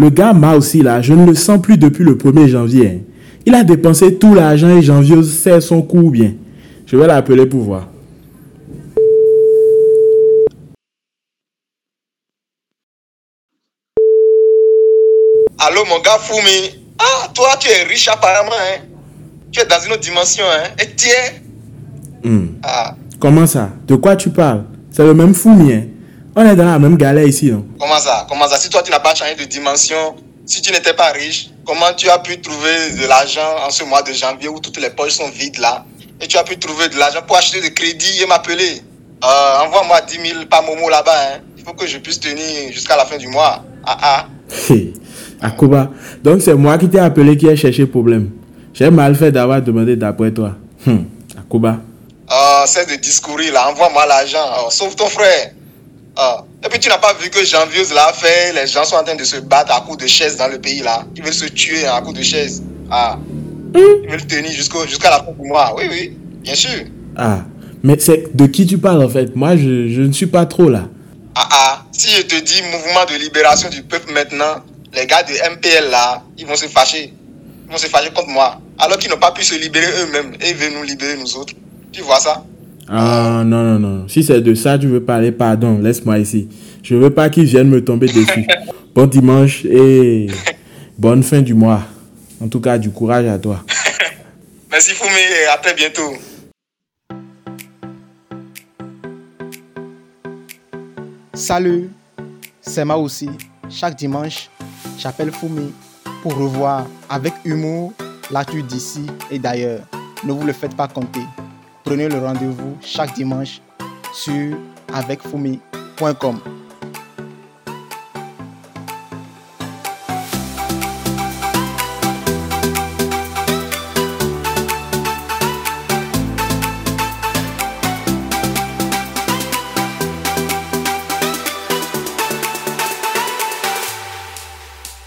Le gars m'a aussi là, je ne le sens plus depuis le 1er janvier. hein. Il a dépensé tout l'argent et janvier sait son coup ou bien. Je vais l'appeler pour voir. Allô, mon gars Foumi. Ah, toi, tu es riche apparemment, hein. Tu es dans une autre dimension, hein. Et tiens. Hmm. Ah, Comment ça? De quoi tu parles? C'est le même fou mien. On est dans la même galère ici, non? Comment ça? Comment ça? Si toi, tu n'as pas changé de dimension, si tu n'étais pas riche, comment tu as pu trouver de l'argent en ce mois de janvier où toutes les poches sont vides là? Et tu as pu trouver de l'argent pour acheter des crédits et m'appeler Euh, Envoie-moi 10 000 par Momo là-bas, hein. Il faut que je puisse tenir jusqu'à la fin du mois. Ah, ah. Akuba, donc c'est moi qui t'ai appelé qui ai cherché problème. J'ai mal fait d'avoir demandé d'après toi. Hum, Akuba. Euh, cesse de discourir là, envoie-moi l'argent, Oh, sauve ton frère. Ah. Et puis tu n'as pas vu que Janvier l'a fait, les gens sont en train de se battre à coups de chaises dans le pays là. Ils veulent se tuer à coups de chaises. Ah. Ils veulent tenir jusqu'à la fin du mois. Oui, oui, bien sûr. Ah, mais c'est de qui tu parles en fait? Moi, je, je ne suis pas trop là. Ah ah, si je te dis mouvement de libération du peuple maintenant, les gars de MPL là, ils vont se fâcher. Ils vont se fâcher contre moi. Alors qu'ils n'ont pas pu se libérer eux-mêmes et ils veulent nous libérer nous autres. Tu vois ça? Ah, non, non, non. Si c'est de ça tu veux parler, pardon, laisse-moi ici. Je veux pas qu'ils viennent me tomber dessus. Bon dimanche et bonne fin du mois. En tout cas, du courage à toi. Merci Foumé et à très bientôt. Salut, c'est moi aussi. Chaque dimanche, j'appelle Foumi pour revoir avec humour l'actu d'ici et d'ailleurs. Ne vous le faites pas compter. Prenez le rendez-vous chaque dimanche sur avecfoumi.com.